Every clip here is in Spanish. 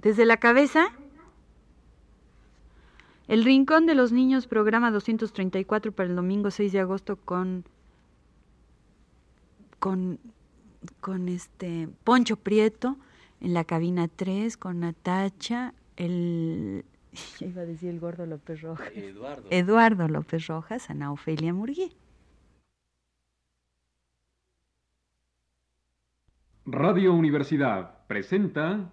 Desde la cabeza, El Rincón de los Niños, programa 234 para el domingo 6 de agosto con con con este Poncho Prieto en la cabina 3 con Natacha, el iba a decir el gordo López Rojas. Eduardo. Eduardo López Rojas, Ana Ofelia Murguí. Radio Universidad presenta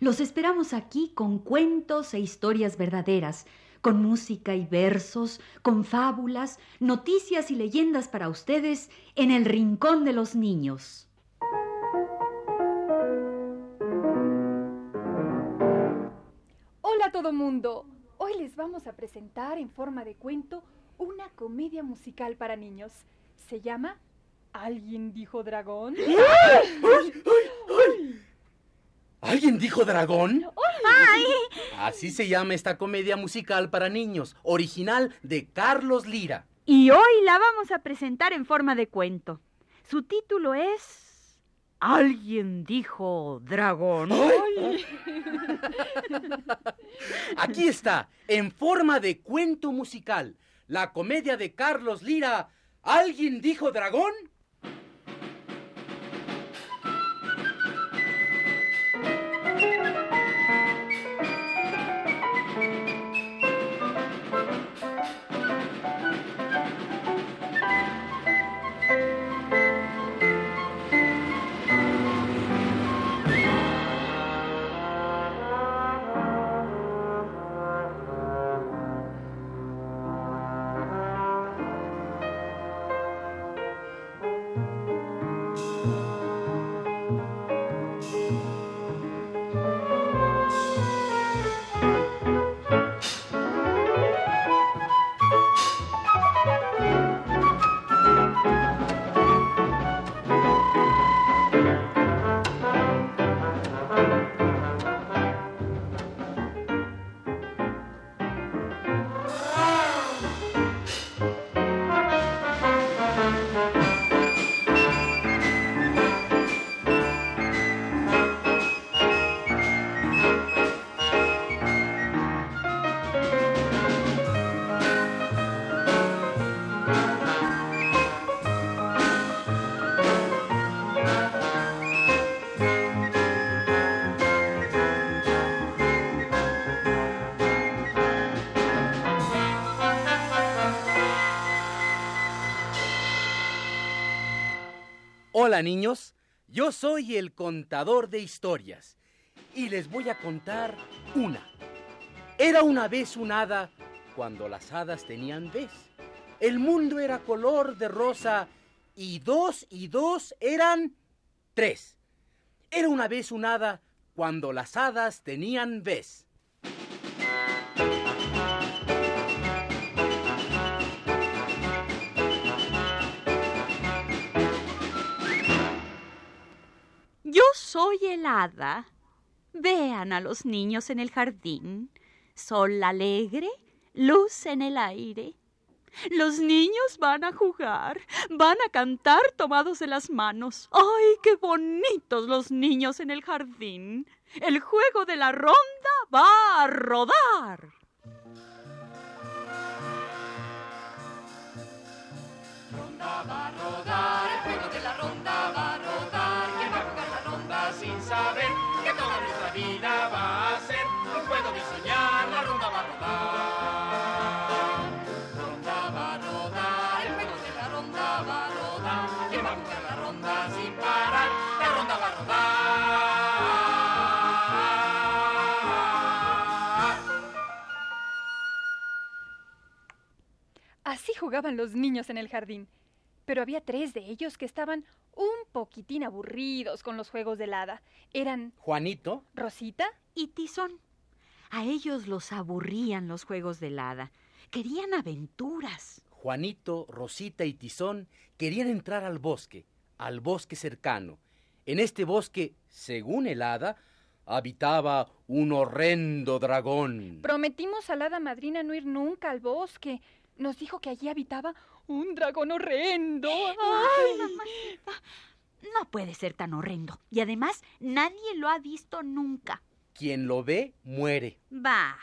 los esperamos aquí con cuentos e historias verdaderas, con música y versos, con fábulas, noticias y leyendas para ustedes en el Rincón de los Niños. Hola a todo mundo. Hoy les vamos a presentar en forma de cuento una comedia musical para niños. Se llama ¿Alguien dijo dragón? ¿Alguien dijo dragón? Así se llama esta comedia musical para niños, original de Carlos Lira. Y hoy la vamos a presentar en forma de cuento. Su título es Alguien dijo dragón. Aquí está, en forma de cuento musical, la comedia de Carlos Lira. ¿Alguien dijo dragón? Hola niños, yo soy el contador de historias y les voy a contar una. Era una vez un hada cuando las hadas tenían vez. El mundo era color de rosa y dos y dos eran tres. Era una vez un hada cuando las hadas tenían vez. Soy el hada. Vean a los niños en el jardín. Sol alegre, luz en el aire. Los niños van a jugar, van a cantar tomados de las manos. ¡Ay, qué bonitos los niños en el jardín! El juego de la ronda va a rodar. ronda va a rodar, el juego de la ronda va a rodar. Saber que toda nuestra vida va a ser un juego de soñar? La ronda va a rodar. Ronda va a rodar, el juego de la ronda va a rodar. ¿Quién va a jugar la ronda sin parar? La ronda va a rodar. Así jugaban los niños en el jardín. Pero había tres de ellos que estaban un poquitín aburridos con los juegos del hada. Eran Juanito, Rosita, Y Tizón. A ellos los aburrían los juegos del hada. Querían aventuras. Juanito, Rosita y Tizón querían entrar al bosque, al bosque cercano. En este bosque, según el hada, habitaba un horrendo dragón. prometimos a la hada madrina no ir nunca al bosque. Nos dijo que allí habitaba un dragón horrendo. Ay, ¡Ay! mamacita. No puede ser tan horrendo. Y además, nadie lo ha visto nunca. Quien lo ve, muere. Bah,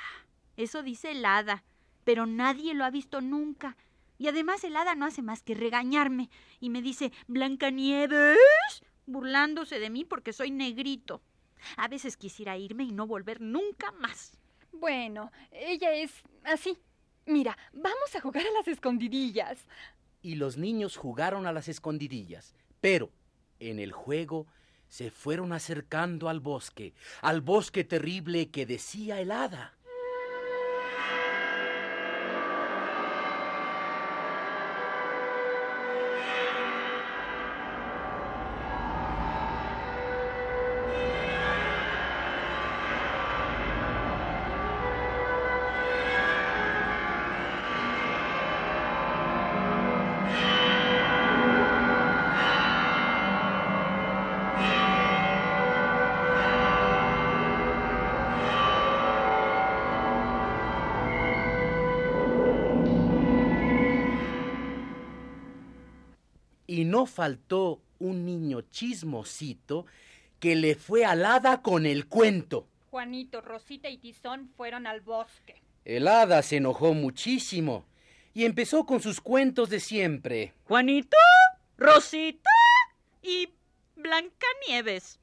eso dice el hada. Pero nadie lo ha visto nunca. Y además el hada no hace más que regañarme. Y me dice, Blancanieves, burlándose de mí porque soy negrito. A veces quisiera irme y no volver nunca más. Bueno, ella es así. Mira, vamos a jugar a las escondidillas. Y los niños jugaron a las escondidillas. Pero, en el juego, se fueron acercando al bosque, al bosque terrible que decía el hada. No faltó un niño chismosito que le fue al hada con el cuento. Juanito, Rosita y Tizón fueron al bosque. El hada se enojó muchísimo y empezó con sus cuentos de siempre. Juanito, Rosita y Blancanieves.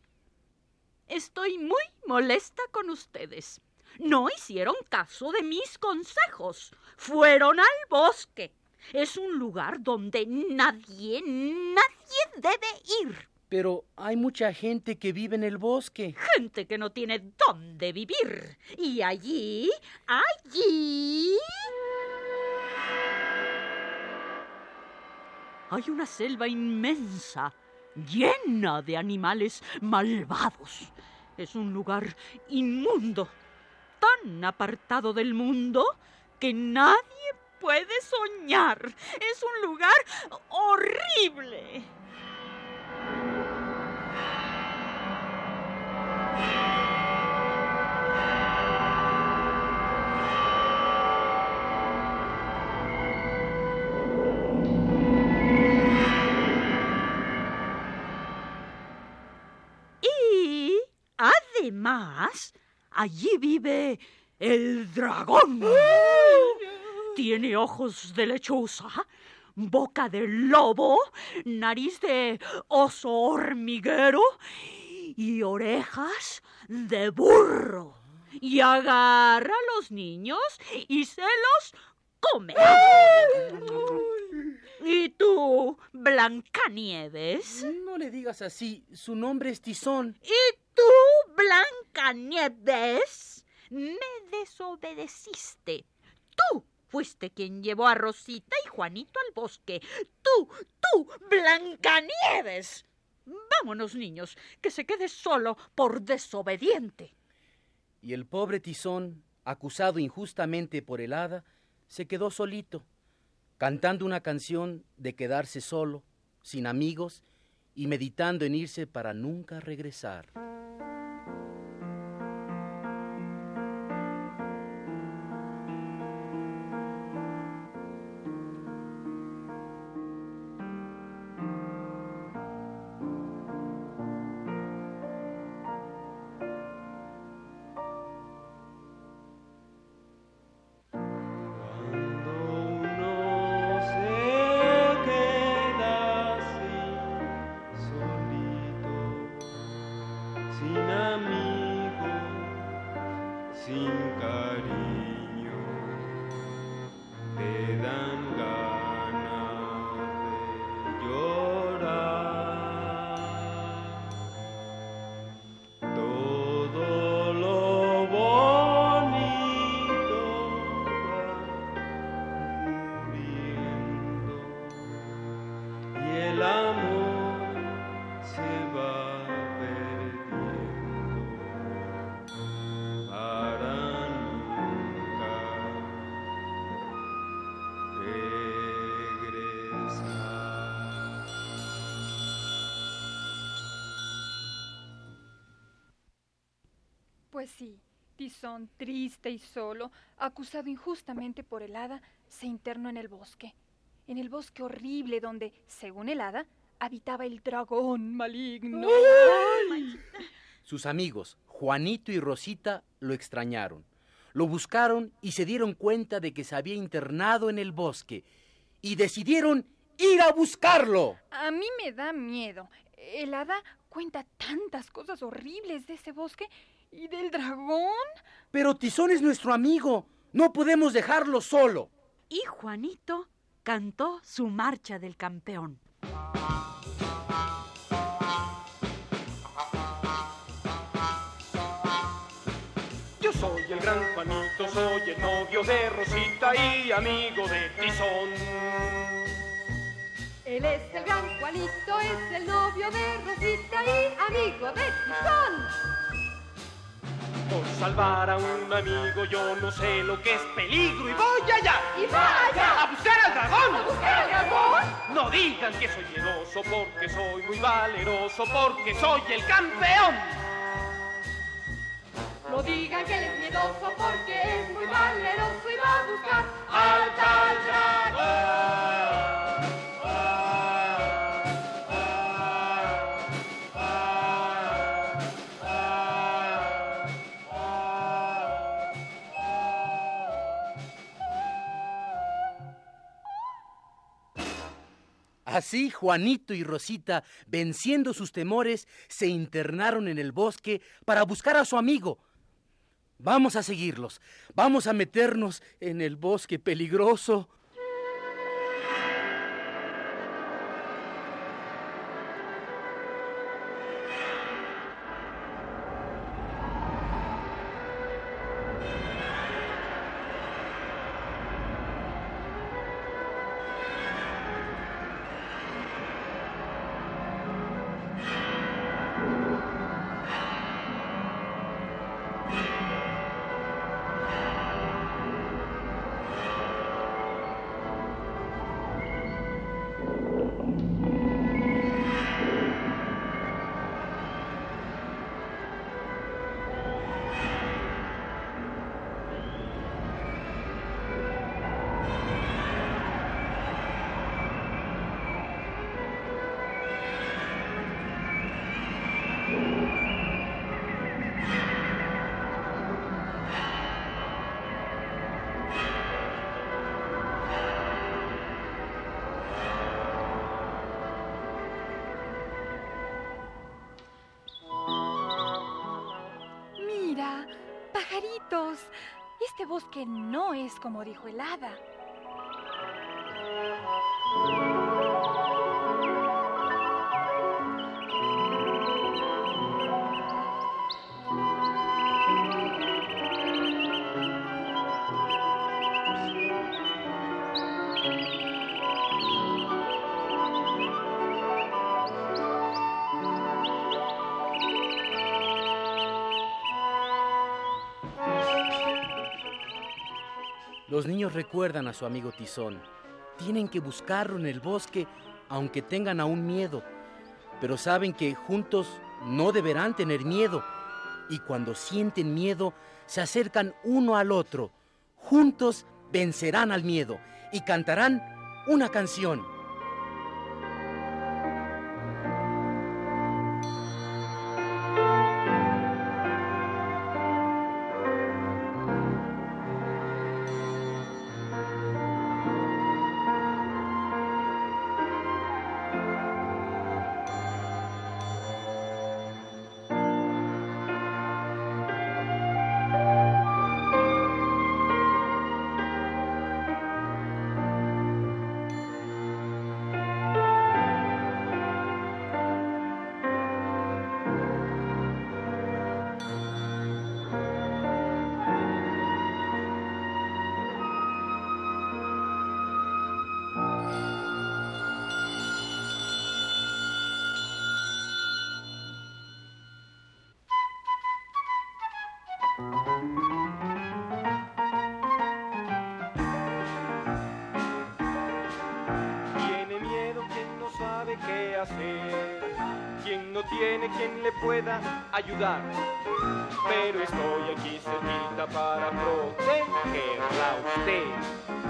Estoy muy molesta con ustedes. No hicieron caso de mis consejos. Fueron al bosque. Es un lugar donde nadie, nadie debe ir. Pero hay mucha gente que vive en el bosque. Gente que no tiene dónde vivir. Y allí, allí... Hay una selva inmensa, llena de animales malvados. Es un lugar inmundo, tan apartado del mundo que nadie puede soñar. Es un lugar horrible. Y además, allí vive el dragón. Tiene ojos de lechuza, boca de lobo, nariz de oso hormiguero y orejas de burro. Y agarra a los niños y se los come. ¿Y tú, Blancanieves? No le digas así, su nombre es Tizón. ¿Y tú, Blancanieves? Me desobedeciste. Tú fuiste quien llevó a Rosita y Juanito al bosque. Tú, tú, Blancanieves. Vámonos, niños, que se quede solo por desobediente. Y el pobre Tizón, acusado injustamente por el hada, se quedó solito, cantando una canción de quedarse solo, sin amigos y meditando en irse para nunca regresar. sin amigo, sin cariño. Pues sí, Tizón, triste y solo, acusado injustamente por el hada, se internó en el bosque. En el bosque horrible donde, según el hada, habitaba el dragón maligno. Sus amigos, Juanito y Rosita, lo extrañaron. Lo buscaron y se dieron cuenta de que se había internado en el bosque. Y decidieron ir a buscarlo. A mí me da miedo. El hada cuenta tantas cosas horribles de ese bosque y del dragón. Pero Tizón es nuestro amigo. No podemos dejarlo solo. Y Juanito cantó su marcha del campeón. Yo soy el gran Juanito, soy el novio de Rosita y amigo de Tizón. Él es el gran Juanito, es el novio de Rosita y amigo de Tizón. Por salvar a un amigo yo no sé lo que es peligro y voy allá. ¡Y vaya! ¡A buscar al dragón! ¿A buscar al dragón? No digan que soy miedoso porque soy muy valeroso porque soy el campeón. No digan que él es miedoso porque es muy valeroso y va a buscar Al tal dragón. Así Juanito y Rosita, venciendo sus temores, se internaron en el bosque para buscar a su amigo. Vamos a seguirlos. Vamos a meternos en el bosque peligroso. Bosque no es como dijo el hada. Los niños recuerdan a su amigo Tizón. Tienen que buscarlo en el bosque, aunque tengan aún miedo. Pero saben que juntos no deberán tener miedo. Y cuando sienten miedo, se acercan uno al otro. Juntos vencerán al miedo y cantarán una canción. Tiene miedo quien no sabe qué hacer, quien no tiene quien le pueda ayudar. Pero estoy aquí cerquita para protegerla a usted.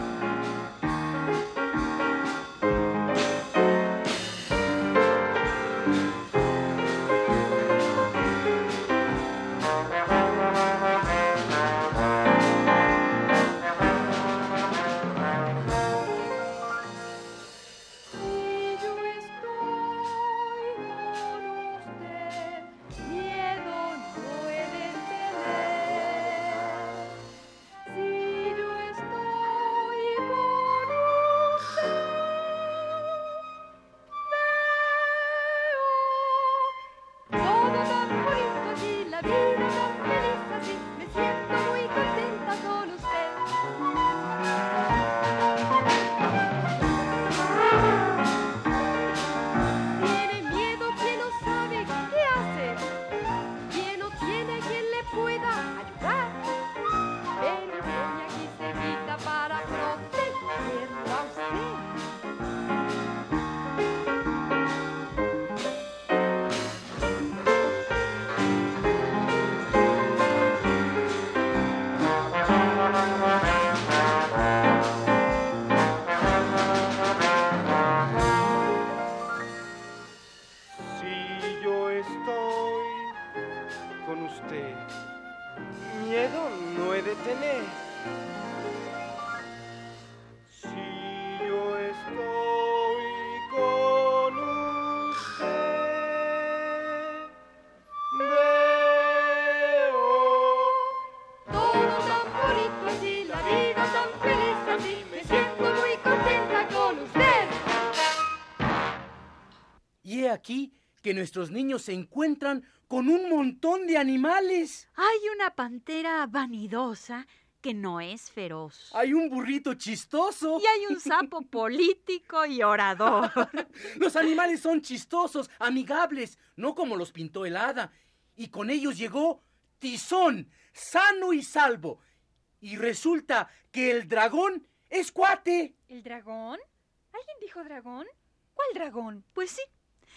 Que nuestros niños se encuentran con un montón de animales. Hay una pantera vanidosa que no es feroz. Hay un burrito chistoso. Y hay un sapo político y orador. Los animales son chistosos, amigables, no como los pintó el hada. Y con ellos llegó Tizón, sano y salvo. Y resulta que el dragón es cuate. ¿El dragón? ¿Alguien dijo dragón? ¿Cuál dragón? Pues sí,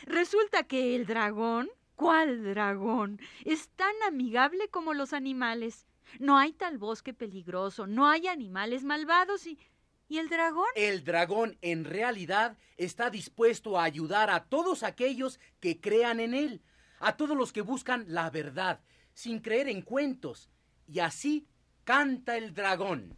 resulta que el dragón, ¿cuál dragón? Es tan amigable como los animales. No hay tal bosque peligroso, no hay animales malvados y... ¿Y el dragón? El dragón en realidad está dispuesto a ayudar a todos aquellos que crean en él, a todos los que buscan la verdad, sin creer en cuentos. Y así canta el dragón.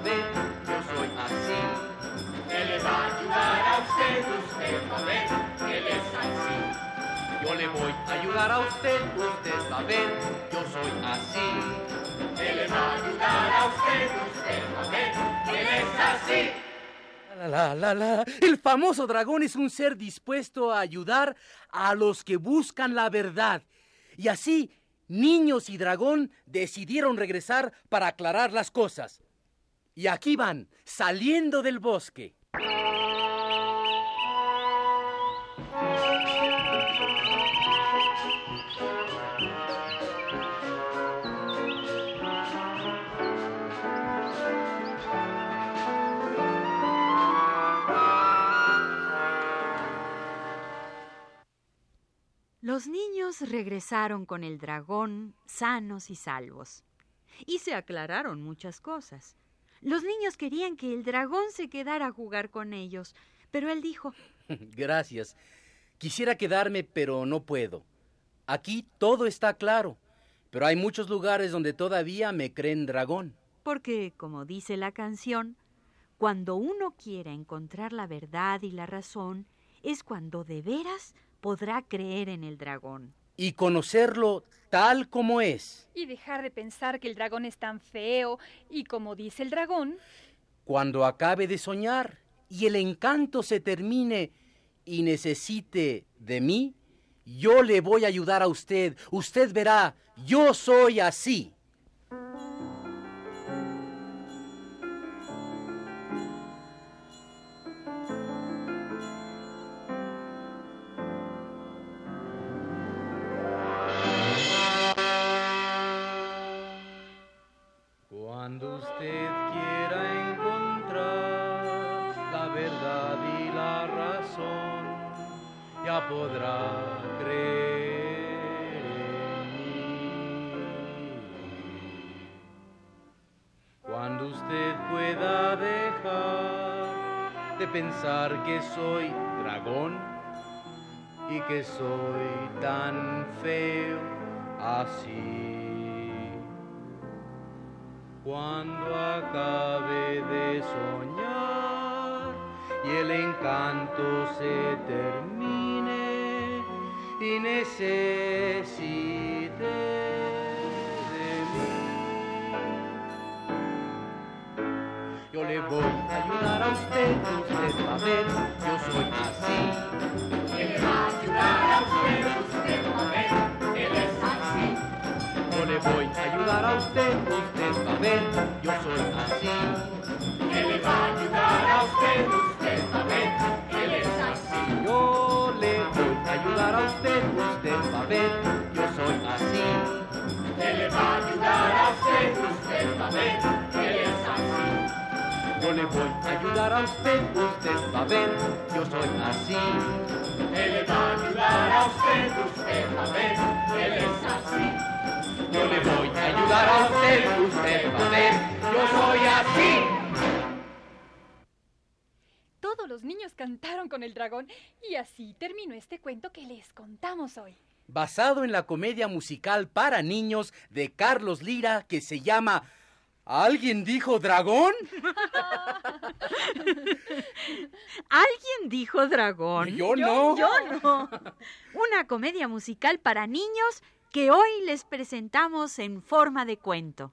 ver, yo soy así. Él le va a ayudar a usted, usted va a ver, él es así. Yo le voy a ayudar a usted, usted va a ver, yo soy así. Él le va a ayudar a usted, usted va a ver, él es así. La, la, la. El famoso dragón es un ser dispuesto a ayudar a los que buscan la verdad. Y así, niños y dragón decidieron regresar para aclarar las cosas. Y aquí van, saliendo del bosque. Los niños regresaron con el dragón sanos y salvos. Y se aclararon muchas cosas. Los niños querían que el dragón se quedara a jugar con ellos, pero él dijo, Gracias. Quisiera quedarme, pero no puedo. Aquí todo está claro, pero hay muchos lugares donde todavía me creen dragón. porque, como dice la canción, cuando uno quiera encontrar la verdad y la razón, es cuando de veras podrá creer en el dragón. Y conocerlo tal como es. Y dejar de pensar que el dragón es tan feo y como dice el dragón, Cuando acabe de soñar y el encanto se termine y necesite de mí, yo le voy a ayudar a usted. Usted verá, yo soy así. Pensar que soy dragón y que soy tan feo así. Cuando acabe de soñar y el encanto se termine y necesite voy a ayudar a usted, usted va a ver, yo soy así. Él le va a ayudar a usted, usted va a ver, él es así. Yo le voy a ayudar a usted, usted va a ver, yo soy así. Él le va a ayudar a usted, usted va a ver, él es así. Yo le voy a ayudar a usted, usted va a ver, yo soy así. Él le va a ayudar a usted, usted va a ver, él es así. Yo le voy a ayudar a usted, usted va a ver, yo soy así. Él le va a ayudar a usted, usted va a ver, él es así. Yo le voy a ayudar a usted, usted va a ver, yo soy así. todos los niños cantaron con el dragón y así terminó este cuento que les contamos hoy. Basado en la comedia musical para niños de Carlos Lira que se llama ¿Alguien dijo dragón? ¿Alguien dijo dragón? Yo no. Yo no. Una comedia musical para niños que hoy les presentamos en forma de cuento.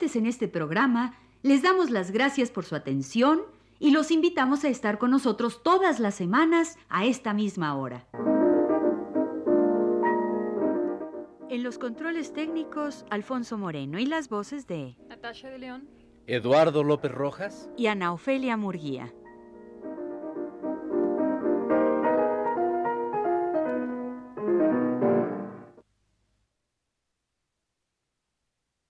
Participantes en este programa les damos las gracias por su atención y los invitamos a estar con nosotros todas las semanas a esta misma hora. En los controles técnicos, Alfonso Moreno y las voces de Natasha de León. Eduardo López Rojas. y Ana Ofelia Murguía.